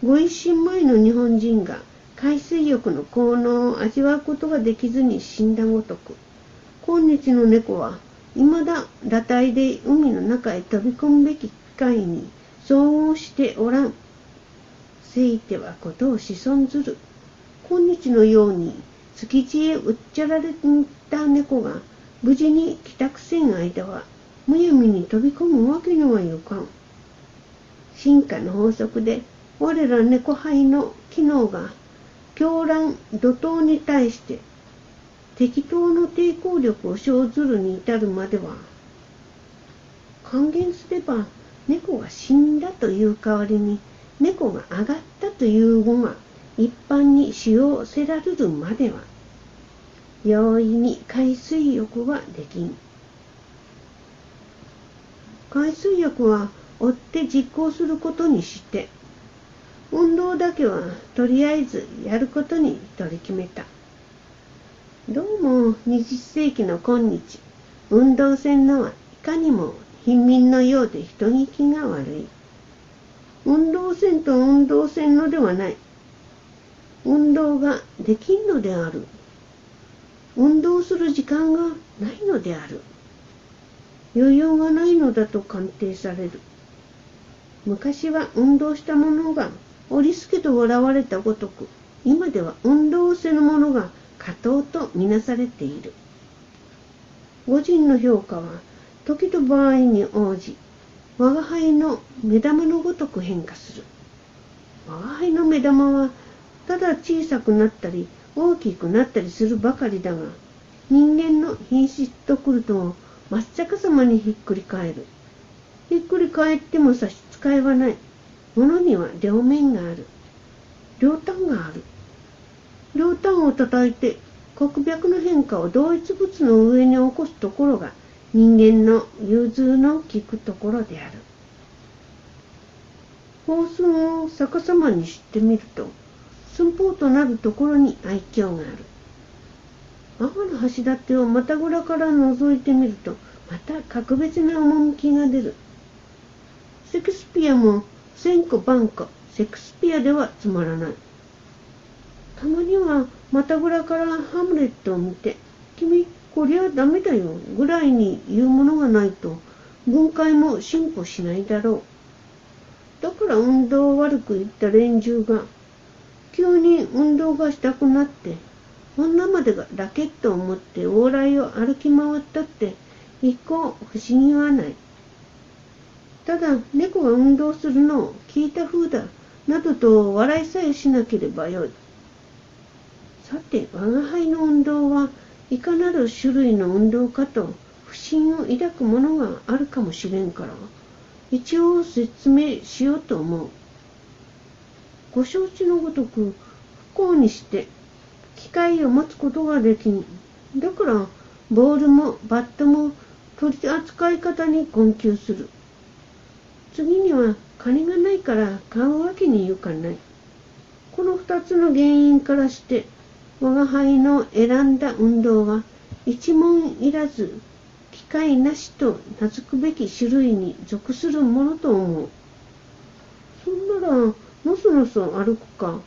ご一新前の日本人が海水浴の効能を味わうことができずに死んだごとく今日の猫は未だ裸体で海の中へ飛び込むべき機会に遭遇しておらん。せいてはことを子孫ずる。今日のように築地へうっちゃられた猫が無事に帰宅せん間はむやみに飛び込むわけにはいかん。進化の法則で我ら猫胚の機能が狂乱怒涛に対して適当の抵抗力を生ずるに至るまでは還元すれば猫が死んだという代わりに猫が上がったという語が一般に使用せられるまでは容易に海水浴はできん。海水浴は追って実行することにして運動だけはとりあえずやることに取り決めた。どうも20世紀の今日、運動船のはいかにも貧民のようで人聞きが悪い。運動船と運動船のではない。運動ができんのである。運動する時間がないのである。余裕がないのだと鑑定される。昔は運動した者が織り助と笑われたごとく今では運動せぬ者が過当とみなされている。御人の評価は時と場合に応じ我が輩の目玉のごとく変化する。我が輩の目玉はただ小さくなったり大きくなったりするばかりだが人間の品質とくると真っ逆さまにひっくり返る。ひっくり返っても差し支えはない。物には両面がある。両端がある。両端を叩いて黒脈の変化を同一物の上に起こすところが人間の融通の利くところである。法寸を逆さまにしてみると寸法となるところに愛嬌がある。天の橋立をまたぐらから覗いてみるとまた格別な趣が出る。セクスピアも千個万個セクスピアではつまらないたまにはまたぐらからハムレットを見て君こりゃダメだよぐらいに言うものがないと分解も進歩しないだろうだから運動を悪く言った連中が急に運動がしたくなって女までがラケットを持って往来を歩き回ったって一向不思議はない。ただ猫が運動するのを聞いた風だなどと笑いさえしなければよい。さて我が輩の運動はいかなる種類の運動かと不審を抱くものがあるかもしれんから一応説明しようと思う。ご承知のごとく不幸にして機械を持つことができん。だからボールもバットも取り扱い方に困窮する。次には金がないから買うわけにいかない。この二つの原因からして、我が輩の選んだ運動は一問いらず、機械なしと名付くべき種類に属するものと思う。そんなら、のそのそ歩くか、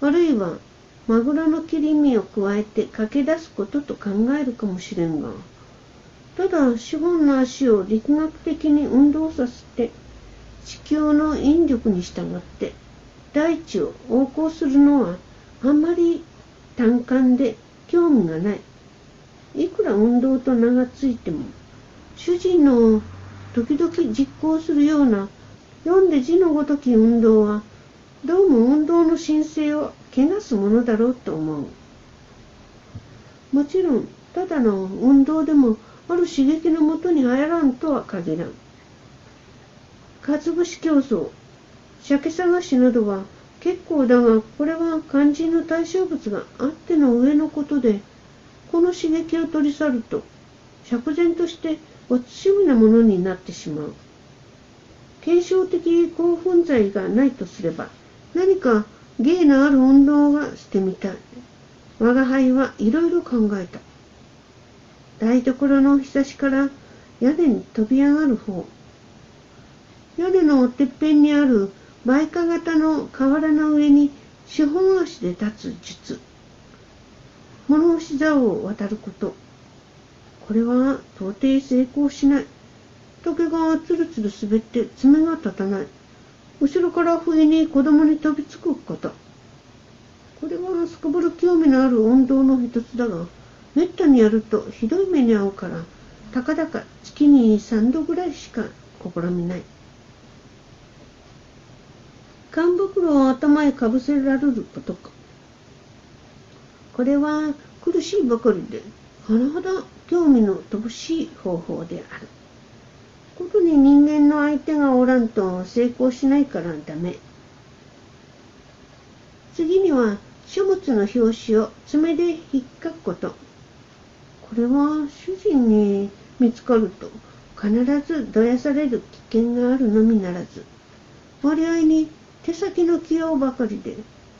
あるいは、マグロの切り身を加えて駆け出すことと考えるかもしれんが、ただ資本の足を力学的に運動させて、地球の引力に従って大地を横行するのはあまり単感で興味がない。いくら運動と名がついても、主人の時々実行するような読んで字のごとき運動は、どうも運動の神聖を汚すものだろうと思う。もちろん、ただの運動でもある刺激のもとに入らんとは限らん。かつぶし競争、鮭探しなどは結構だが、これは肝心の対象物があっての上のことで、この刺激を取り去ると、釈然としておつしみなものになってしまう。継承的興奮剤がないとすれば、何か芸のある運動がしてみたい。我が輩はいろいろ考えた。台所のひさしから屋根に飛び上がる方。屋根のてっぺんにあるバイカ型の瓦の上に四本足で立つ術。物干し竿を渡ること。これは到底成功しない。竹がつるつる滑って爪が立たない。後ろから不意に子供に飛びつくこと。これはすこぶる興味のある運動の一つだがめったにやるとひどい目に遭うからたかだか月に3度ぐらいしか試みない。缶袋を頭へかぶせられることか。これは苦しいばかりで甚だ興味の乏しい方法である。ことに人間の相手がおらんと成功しないからダメ。次には書物の表紙を爪で引っかくこと。これは主人に見つかると必ずどやされる危険があるのみならず割合に手先の器用ばかりで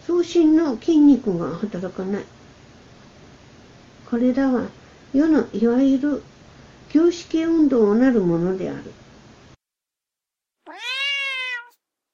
送信の筋肉が働かない。これらは世のいわゆる旧式運動なるものである。